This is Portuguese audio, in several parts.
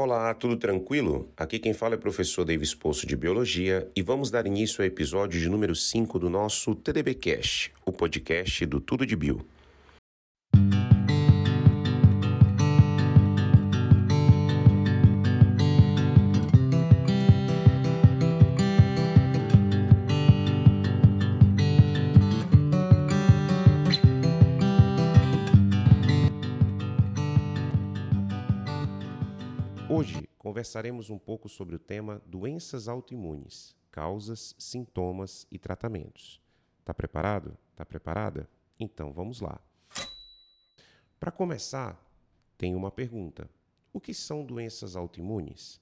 Olá, tudo tranquilo? Aqui quem fala é o professor Davis Poço de Biologia e vamos dar início ao episódio de número 5 do nosso TDBcast, o podcast do Tudo de Bio. Hoje conversaremos um pouco sobre o tema doenças autoimunes, causas, sintomas e tratamentos. Tá preparado? Tá preparada? Então vamos lá. Para começar, tenho uma pergunta. O que são doenças autoimunes?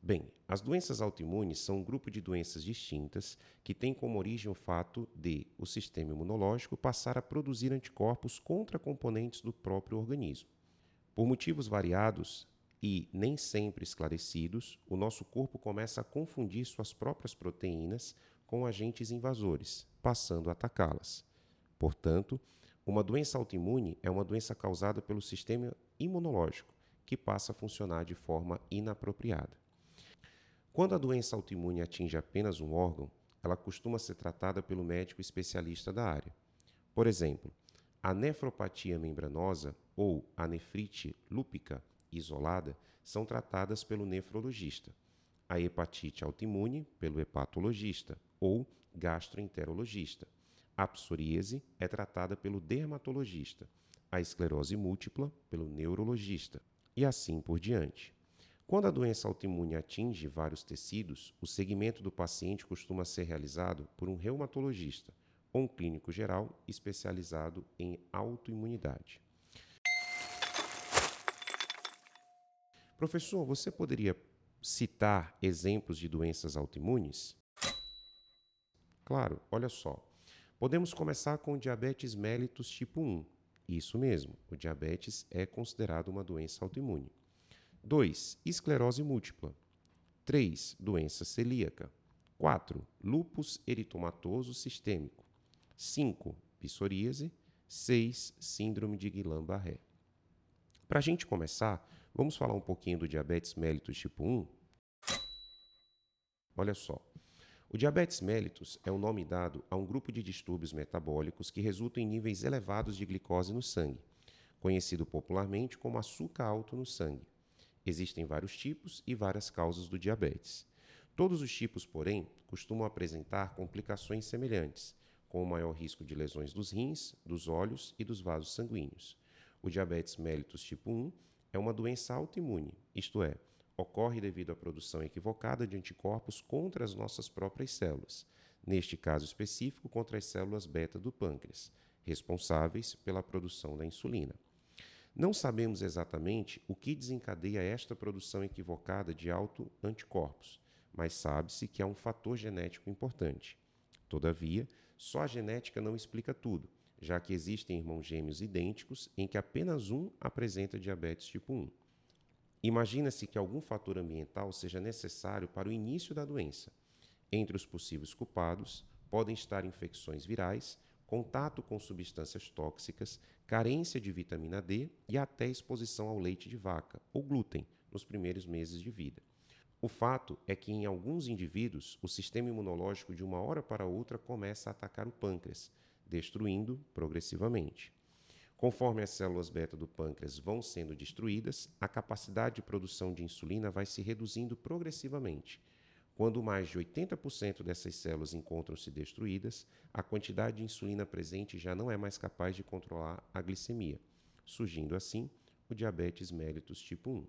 Bem, as doenças autoimunes são um grupo de doenças distintas que tem como origem o fato de o sistema imunológico passar a produzir anticorpos contra componentes do próprio organismo. Por motivos variados, e nem sempre esclarecidos, o nosso corpo começa a confundir suas próprias proteínas com agentes invasores, passando a atacá-las. Portanto, uma doença autoimune é uma doença causada pelo sistema imunológico, que passa a funcionar de forma inapropriada. Quando a doença autoimune atinge apenas um órgão, ela costuma ser tratada pelo médico especialista da área. Por exemplo, a nefropatia membranosa ou a nefrite lúpica isolada são tratadas pelo nefrologista, a hepatite autoimune pelo hepatologista ou gastroenterologista. A psoríase é tratada pelo dermatologista, a esclerose múltipla pelo neurologista e assim por diante. Quando a doença autoimune atinge vários tecidos, o segmento do paciente costuma ser realizado por um reumatologista ou um clínico geral especializado em autoimunidade. Professor, você poderia citar exemplos de doenças autoimunes? Claro, olha só. Podemos começar com o diabetes mellitus tipo 1. Isso mesmo, o diabetes é considerado uma doença autoimune. 2. Esclerose múltipla. 3. Doença celíaca. 4. Lúpus eritomatoso sistêmico. 5. Psoríase. 6. Síndrome de Guillain-Barré. Para a gente começar, Vamos falar um pouquinho do diabetes mellitus tipo 1? Olha só. O diabetes mellitus é o nome dado a um grupo de distúrbios metabólicos que resultam em níveis elevados de glicose no sangue, conhecido popularmente como açúcar alto no sangue. Existem vários tipos e várias causas do diabetes. Todos os tipos, porém, costumam apresentar complicações semelhantes, com o maior risco de lesões dos rins, dos olhos e dos vasos sanguíneos. O diabetes mellitus tipo 1 é uma doença autoimune, isto é, ocorre devido à produção equivocada de anticorpos contra as nossas próprias células, neste caso específico contra as células beta do pâncreas, responsáveis pela produção da insulina. Não sabemos exatamente o que desencadeia esta produção equivocada de autoanticorpos, mas sabe-se que é um fator genético importante. Todavia, só a genética não explica tudo já que existem irmãos gêmeos idênticos em que apenas um apresenta diabetes tipo 1. Imagina-se que algum fator ambiental seja necessário para o início da doença. Entre os possíveis culpados podem estar infecções virais, contato com substâncias tóxicas, carência de vitamina D e até exposição ao leite de vaca ou glúten nos primeiros meses de vida. O fato é que em alguns indivíduos o sistema imunológico de uma hora para outra começa a atacar o pâncreas, destruindo progressivamente. Conforme as células beta do pâncreas vão sendo destruídas, a capacidade de produção de insulina vai se reduzindo progressivamente. Quando mais de 80% dessas células encontram-se destruídas, a quantidade de insulina presente já não é mais capaz de controlar a glicemia, surgindo assim o diabetes mellitus tipo 1.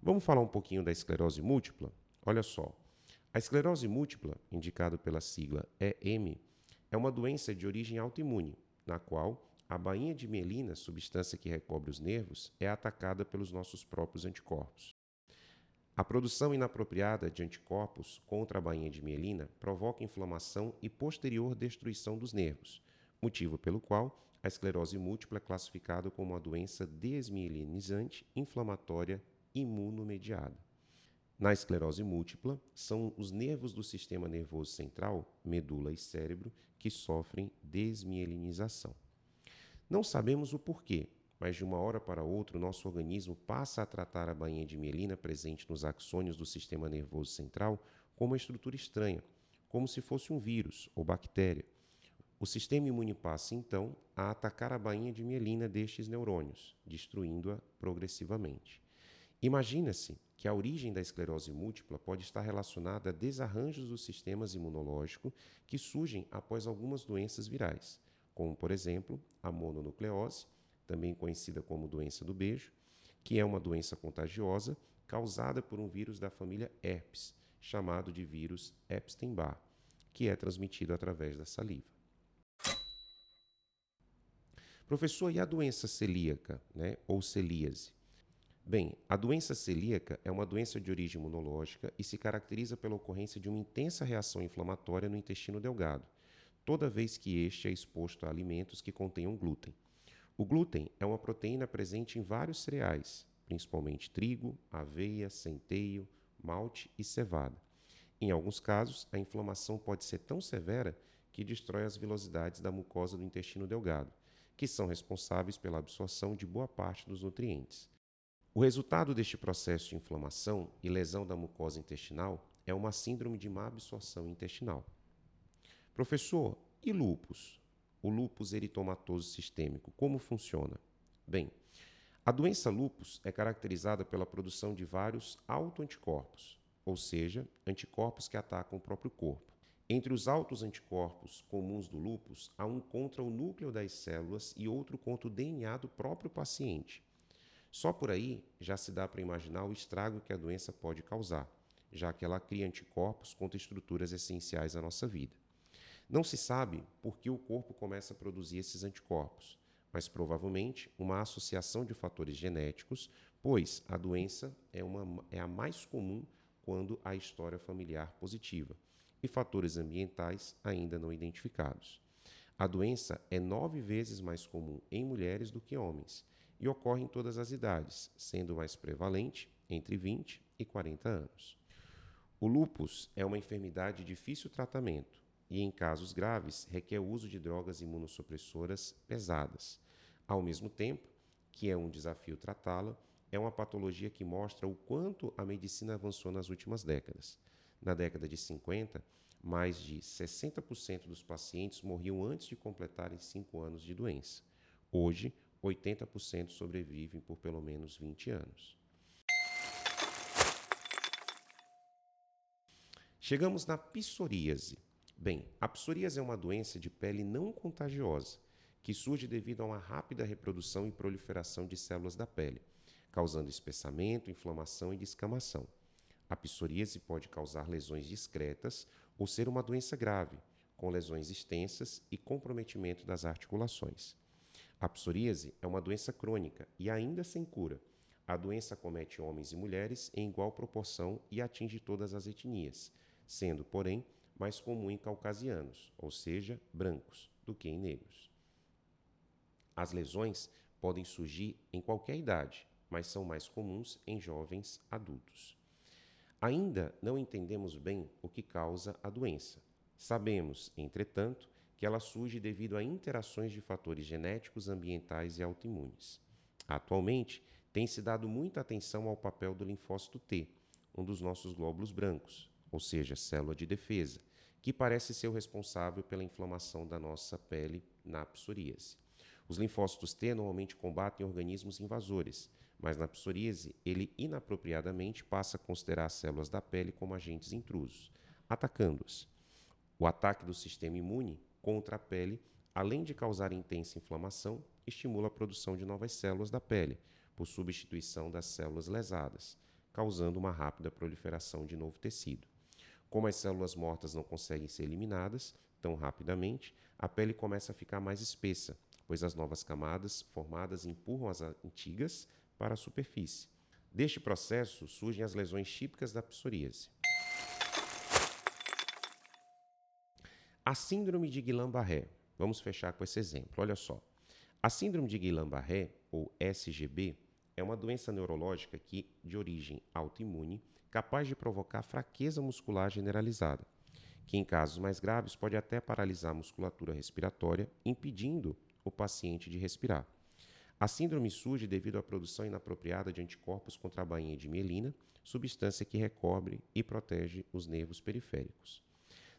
Vamos falar um pouquinho da esclerose múltipla? Olha só, a esclerose múltipla, indicado pela sigla EM, é uma doença de origem autoimune, na qual a bainha de mielina, substância que recobre os nervos, é atacada pelos nossos próprios anticorpos. A produção inapropriada de anticorpos contra a bainha de mielina provoca inflamação e posterior destruição dos nervos, motivo pelo qual a esclerose múltipla é classificada como uma doença desmielinizante, inflamatória, imunomediada. Na esclerose múltipla, são os nervos do sistema nervoso central, medula e cérebro, que sofrem desmielinização. Não sabemos o porquê, mas de uma hora para outra o nosso organismo passa a tratar a bainha de mielina presente nos axônios do sistema nervoso central como uma estrutura estranha, como se fosse um vírus ou bactéria. O sistema imune passa, então, a atacar a bainha de mielina destes neurônios, destruindo-a progressivamente. Imagina-se que a origem da esclerose múltipla pode estar relacionada a desarranjos do sistema imunológico que surgem após algumas doenças virais, como, por exemplo, a mononucleose, também conhecida como doença do beijo, que é uma doença contagiosa causada por um vírus da família herpes, chamado de vírus Epstein-Barr, que é transmitido através da saliva. Professor, e a doença celíaca, né, ou celíase? Bem, a doença celíaca é uma doença de origem imunológica e se caracteriza pela ocorrência de uma intensa reação inflamatória no intestino delgado, toda vez que este é exposto a alimentos que contenham glúten. O glúten é uma proteína presente em vários cereais, principalmente trigo, aveia, centeio, malte e cevada. Em alguns casos, a inflamação pode ser tão severa que destrói as vilosidades da mucosa do intestino delgado, que são responsáveis pela absorção de boa parte dos nutrientes. O resultado deste processo de inflamação e lesão da mucosa intestinal é uma síndrome de má absorção intestinal. Professor, e lúpus? O lúpus eritomatoso sistêmico, como funciona? Bem, a doença lúpus é caracterizada pela produção de vários autoanticorpos, ou seja, anticorpos que atacam o próprio corpo. Entre os altos anticorpos comuns do lúpus, há um contra o núcleo das células e outro contra o DNA do próprio paciente. Só por aí já se dá para imaginar o estrago que a doença pode causar, já que ela cria anticorpos contra estruturas essenciais à nossa vida. Não se sabe por que o corpo começa a produzir esses anticorpos, mas provavelmente uma associação de fatores genéticos, pois a doença é, uma, é a mais comum quando há história familiar positiva, e fatores ambientais ainda não identificados. A doença é nove vezes mais comum em mulheres do que homens e ocorre em todas as idades, sendo mais prevalente entre 20 e 40 anos. O lúpus é uma enfermidade de difícil tratamento e, em casos graves, requer o uso de drogas imunossupressoras pesadas. Ao mesmo tempo que é um desafio tratá-la, é uma patologia que mostra o quanto a medicina avançou nas últimas décadas. Na década de 50, mais de 60% dos pacientes morriam antes de completarem 5 anos de doença. Hoje, 80% sobrevivem por pelo menos 20 anos. Chegamos na psoríase. Bem, a psoríase é uma doença de pele não contagiosa que surge devido a uma rápida reprodução e proliferação de células da pele, causando espessamento, inflamação e descamação. A psoríase pode causar lesões discretas ou ser uma doença grave, com lesões extensas e comprometimento das articulações. A psoríase é uma doença crônica e ainda sem cura. A doença comete homens e mulheres em igual proporção e atinge todas as etnias, sendo, porém, mais comum em caucasianos, ou seja, brancos, do que em negros. As lesões podem surgir em qualquer idade, mas são mais comuns em jovens adultos. Ainda não entendemos bem o que causa a doença. Sabemos, entretanto, que ela surge devido a interações de fatores genéticos, ambientais e autoimunes. Atualmente, tem se dado muita atenção ao papel do linfócito T, um dos nossos glóbulos brancos, ou seja, célula de defesa, que parece ser o responsável pela inflamação da nossa pele na psoríase. Os linfócitos T normalmente combatem organismos invasores, mas na psoríase ele inapropriadamente passa a considerar as células da pele como agentes intrusos, atacando-as. O ataque do sistema imune contra a pele, além de causar intensa inflamação, estimula a produção de novas células da pele, por substituição das células lesadas, causando uma rápida proliferação de novo tecido. Como as células mortas não conseguem ser eliminadas tão rapidamente, a pele começa a ficar mais espessa, pois as novas camadas formadas empurram as antigas para a superfície. Deste processo surgem as lesões típicas da psoríase. A síndrome de Guillain-Barré. Vamos fechar com esse exemplo. Olha só. A síndrome de Guillain-Barré, ou SGB, é uma doença neurológica que, de origem autoimune, capaz de provocar fraqueza muscular generalizada, que em casos mais graves pode até paralisar a musculatura respiratória, impedindo o paciente de respirar. A síndrome surge devido à produção inapropriada de anticorpos contra a bainha de mielina, substância que recobre e protege os nervos periféricos.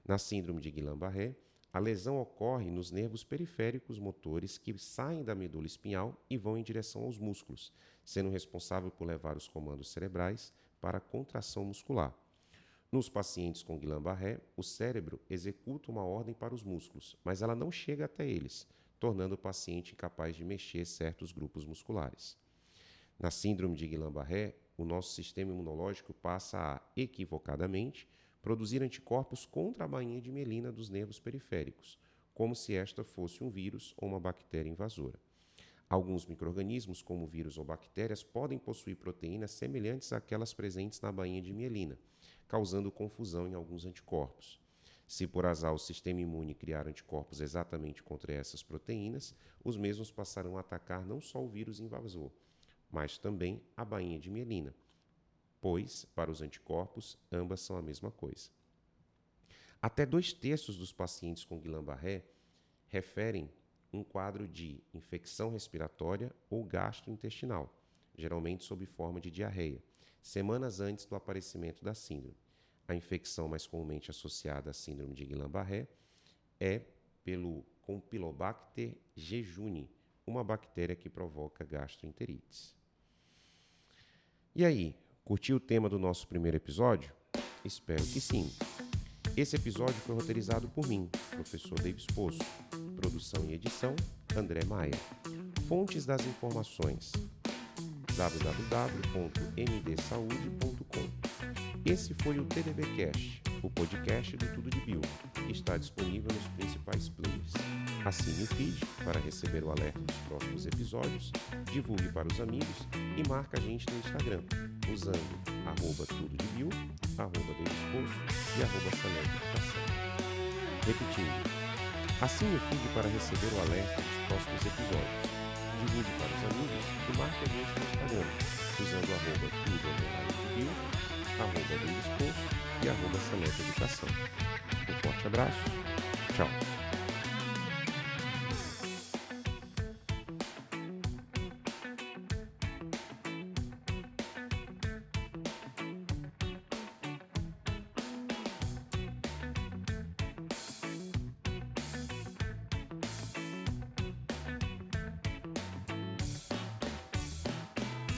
Na síndrome de Guillain-Barré, a lesão ocorre nos nervos periféricos motores que saem da medula espinhal e vão em direção aos músculos, sendo responsável por levar os comandos cerebrais para a contração muscular. Nos pacientes com Guillain-Barré, o cérebro executa uma ordem para os músculos, mas ela não chega até eles, tornando o paciente incapaz de mexer certos grupos musculares. Na síndrome de Guillain-Barré, o nosso sistema imunológico passa a, equivocadamente, produzir anticorpos contra a bainha de mielina dos nervos periféricos, como se esta fosse um vírus ou uma bactéria invasora. Alguns microrganismos, como vírus ou bactérias, podem possuir proteínas semelhantes àquelas presentes na bainha de mielina, causando confusão em alguns anticorpos. Se por azar o sistema imune criar anticorpos exatamente contra essas proteínas, os mesmos passarão a atacar não só o vírus invasor, mas também a bainha de mielina, pois, para os anticorpos, ambas são a mesma coisa. Até dois terços dos pacientes com Guillain-Barré referem um quadro de infecção respiratória ou gastrointestinal, geralmente sob forma de diarreia, semanas antes do aparecimento da síndrome. A infecção mais comumente associada à síndrome de Guillain-Barré é pelo Campylobacter jejuni, uma bactéria que provoca gastroenterites. E aí, curtiu o tema do nosso primeiro episódio? Espero que sim. Esse episódio foi roteirizado por mim, professor Davis Poço. Produção e edição, André Maia. Fontes das informações www.mdsaude.com esse foi o TDB Cast, o podcast do Tudo de Bio, que está disponível nos principais players. Assine o feed para receber o alerta dos próximos episódios, divulgue para os amigos e marque a gente no Instagram, usando arroba tudo de bio, arroba e arroba Repetindo, assine o feed para receber o alerta dos próximos episódios, divulgue para os amigos e marque a gente no Instagram, usando arroba tudo de bio, arroba Poço e arroba. Um forte abraço. Tchau.